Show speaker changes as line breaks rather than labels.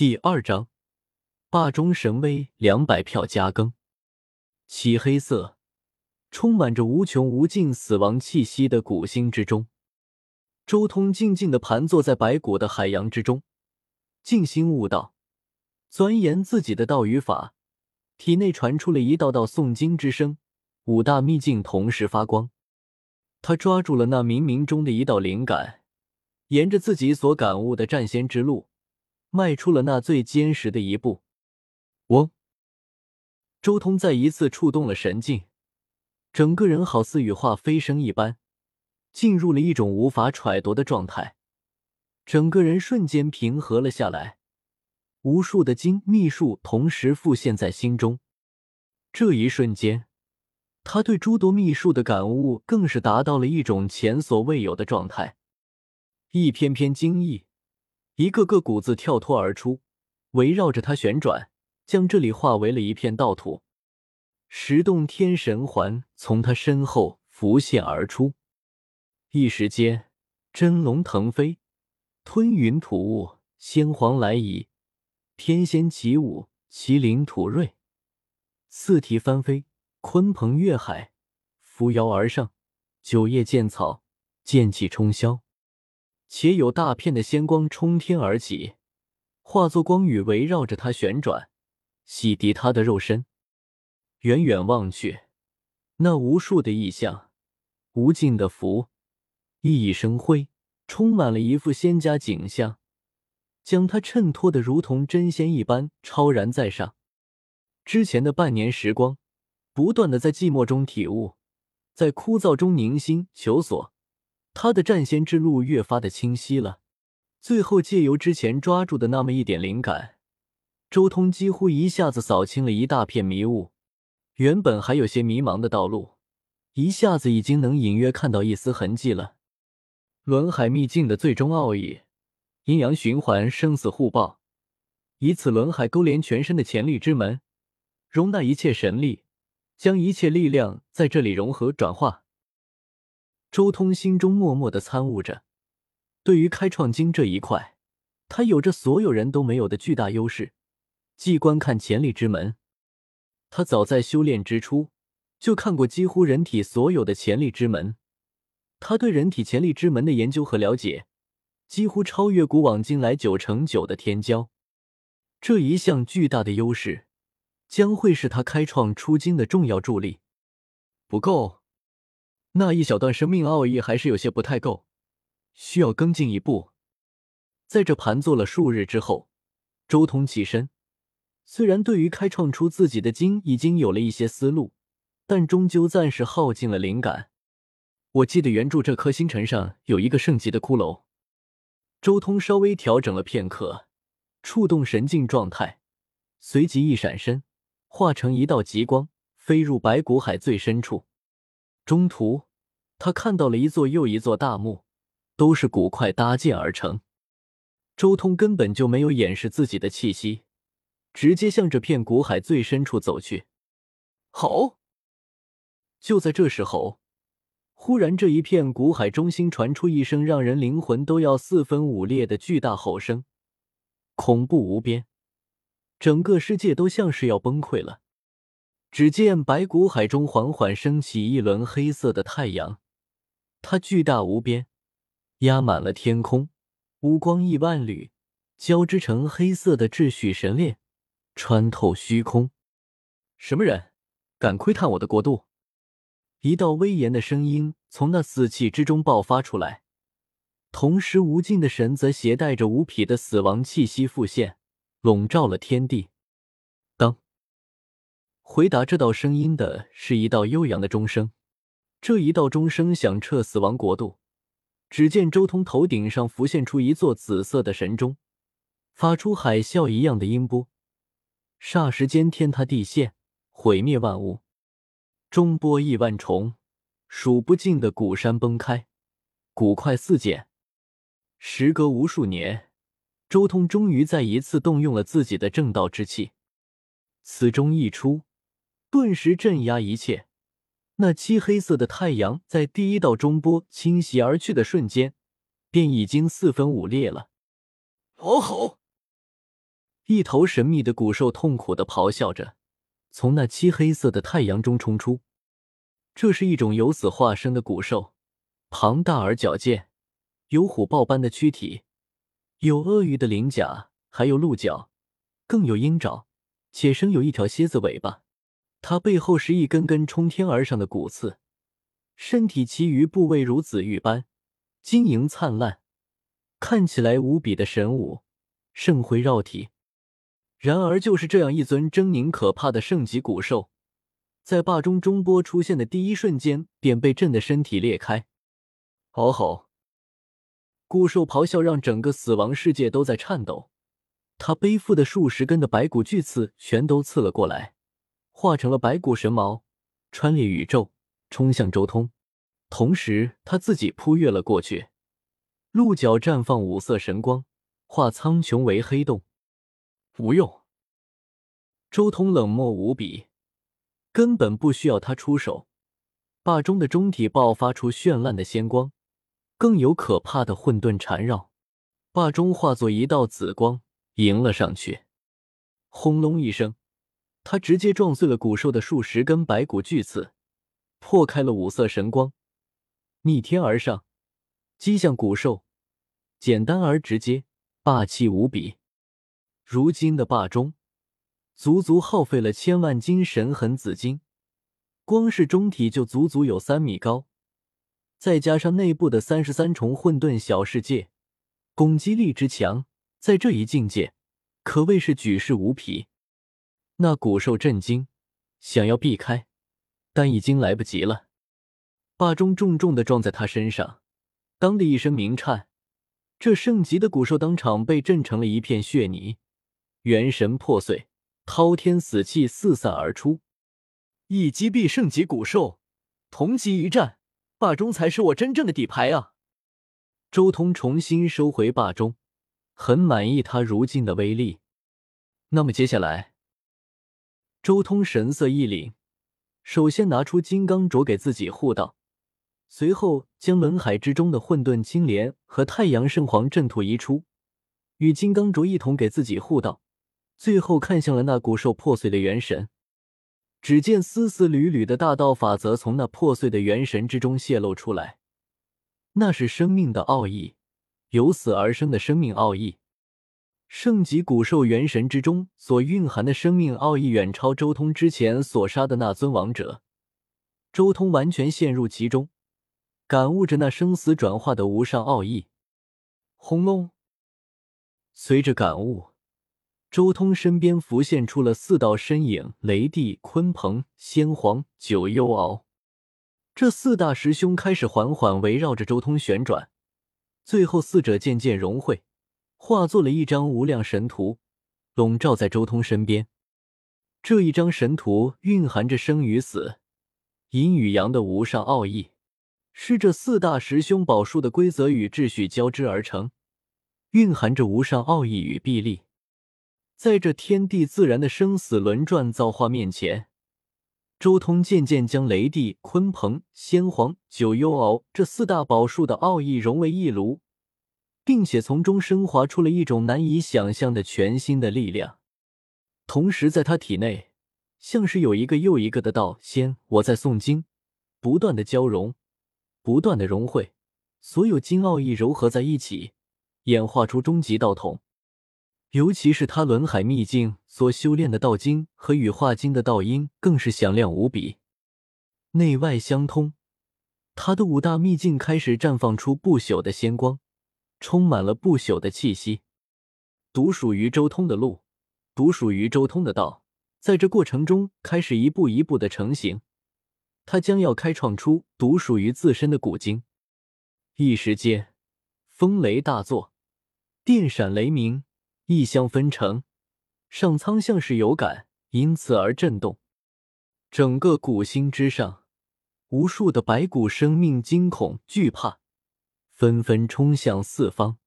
第二章，霸中神威两百票加更。漆黑色，充满着无穷无尽死亡气息的古星之中，周通静静的盘坐在白骨的海洋之中，静心悟道，钻研自己的道与法，体内传出了一道道诵经之声，五大秘境同时发光。他抓住了那冥冥中的一道灵感，沿着自己所感悟的战仙之路。迈出了那最坚实的一步，嗡！周通再一次触动了神境，整个人好似羽化飞升一般，进入了一种无法揣度的状态，整个人瞬间平和了下来。无数的经秘术同时浮现在心中，这一瞬间，他对诸多秘术的感悟更是达到了一种前所未有的状态，一篇篇经义。一个个谷子跳脱而出，围绕着他旋转，将这里化为了一片道土。十洞天神环从他身后浮现而出，一时间，真龙腾飞，吞云吐雾，仙皇来仪，天仙起舞，麒麟吐瑞，四蹄翻飞，鲲鹏跃海，扶摇而上，九叶剑草，剑气冲霄。且有大片的仙光冲天而起，化作光雨围绕着他旋转，洗涤他的肉身。远远望去，那无数的异象，无尽的符，熠熠生辉，充满了一副仙家景象，将他衬托的如同真仙一般，超然在上。之前的半年时光，不断的在寂寞中体悟，在枯燥中凝心求索。他的战仙之路越发的清晰了，最后借由之前抓住的那么一点灵感，周通几乎一下子扫清了一大片迷雾。原本还有些迷茫的道路，一下子已经能隐约看到一丝痕迹了。轮海秘境的最终奥义，阴阳循环，生死互报，以此轮海勾连全身的潜力之门，容纳一切神力，将一切力量在这里融合转化。周通心中默默的参悟着，对于开创经这一块，他有着所有人都没有的巨大优势。既观看潜力之门，他早在修炼之初就看过几乎人体所有的潜力之门。他对人体潜力之门的研究和了解，几乎超越古往今来九成九的天骄。这一项巨大的优势，将会是他开创出经的重要助力。不够。那一小段生命奥义还是有些不太够，需要更进一步。在这盘坐了数日之后，周通起身。虽然对于开创出自己的经已经有了一些思路，但终究暂时耗尽了灵感。我记得原著这颗星辰上有一个圣级的骷髅。周通稍微调整了片刻，触动神境状态，随即一闪身，化成一道极光，飞入白骨海最深处。中途，他看到了一座又一座大墓，都是古块搭建而成。周通根本就没有掩饰自己的气息，直接向这片古海最深处走去。吼！就在这时候，忽然这一片古海中心传出一声让人灵魂都要四分五裂的巨大吼声，恐怖无边，整个世界都像是要崩溃了。只见白骨海中缓缓升起一轮黑色的太阳，它巨大无边，压满了天空，乌光亿万缕，交织成黑色的秩序神链，穿透虚空。什么人敢窥探我的国度？一道威严的声音从那死气之中爆发出来，同时无尽的神则携带着无匹的死亡气息复现，笼罩了天地。回答这道声音的是一道悠扬的钟声，这一道钟声响彻死亡国度。只见周通头顶上浮现出一座紫色的神钟，发出海啸一样的音波，霎时间天塌地陷，毁灭万物。钟波亿万重，数不尽的古山崩开，古块四溅。时隔无数年，周通终于再一次动用了自己的正道之气，此钟一出。顿时镇压一切。那漆黑色的太阳在第一道中波侵袭而去的瞬间，便已经四分五裂了。
嗷吼！
一头神秘的古兽痛苦的咆哮着，从那漆黑色的太阳中冲出。这是一种由死化生的古兽，庞大而矫健，有虎豹般的躯体，有鳄鱼的鳞甲，还有鹿角，更有鹰爪，且生有一条蝎子尾巴。它背后是一根根冲天而上的骨刺，身体其余部位如紫玉般晶莹灿烂，看起来无比的神武，圣辉绕体。然而，就是这样一尊狰狞可怕的圣级古兽，在霸中中波出现的第一瞬间，便被震得身体裂开。嗷吼！古兽咆哮，让整个死亡世界都在颤抖。它背负的数十根的白骨巨刺全都刺了过来，化成了白骨神矛，穿裂宇宙，冲向周通。同时，他自己扑跃了过去，鹿角绽放五色神光，化苍穹为黑洞。无用。周通冷漠无比，根本不需要他出手。霸中的中体爆发出绚烂的仙光，更有可怕的混沌缠绕。霸中化作一道紫光，迎了上去。轰隆一声，他直接撞碎了古兽的数十根白骨巨刺，破开了五色神光，逆天而上，击向古兽，简单而直接，霸气无比。如今的霸中，足足耗费了千万斤神痕紫金，光是中体就足足有三米高，再加上内部的三十三重混沌小世界，攻击力之强，在这一境界可谓是举世无匹。那古兽震惊，想要避开，但已经来不及了。霸中重重的撞在他身上，当的一声鸣颤，这圣级的古兽当场被震成了一片血泥。元神破碎，滔天死气四散而出。一击必圣级古兽，同级一战，霸中才是我真正的底牌啊！周通重新收回霸中，很满意他如今的威力。那么接下来，周通神色一凛，首先拿出金刚镯给自己护道，随后将轮海之中的混沌青莲和太阳圣皇阵图移出，与金刚镯一同给自己护道。最后看向了那古兽破碎的元神，只见丝丝缕缕的大道法则从那破碎的元神之中泄露出来，那是生命的奥义，由死而生的生命奥义。圣级古兽元神之中所蕴含的生命奥义，远超周通之前所杀的那尊王者。周通完全陷入其中，感悟着那生死转化的无上奥义。轰隆！随着感悟。周通身边浮现出了四道身影：雷帝、鲲鹏、仙皇、九幽敖。这四大师兄开始缓缓围绕着周通旋转，最后四者渐渐融汇，化作了一张无量神图，笼罩在周通身边。这一张神图蕴含着生与死、阴与阳的无上奥义，是这四大师兄宝术的规则与秩序交织而成，蕴含着无上奥义与臂力。在这天地自然的生死轮转造化面前，周通渐渐将雷帝、鲲鹏、先皇、九幽敖这四大宝术的奥义融为一炉，并且从中升华出了一种难以想象的全新的力量。同时，在他体内，像是有一个又一个的道仙我在诵经，不断的交融，不断的融汇，所有金奥义糅合在一起，演化出终极道统。尤其是他轮海秘境所修炼的道经和羽化经的道音，更是响亮无比，内外相通。他的五大秘境开始绽放出不朽的仙光，充满了不朽的气息。独属于周通的路，独属于周通的道，在这过程中开始一步一步的成型。他将要开创出独属于自身的古经。一时间，风雷大作，电闪雷鸣。异象纷呈，上苍像是有感，因此而震动。整个古星之上，无数的白骨生命惊恐惧怕，纷纷冲向四方。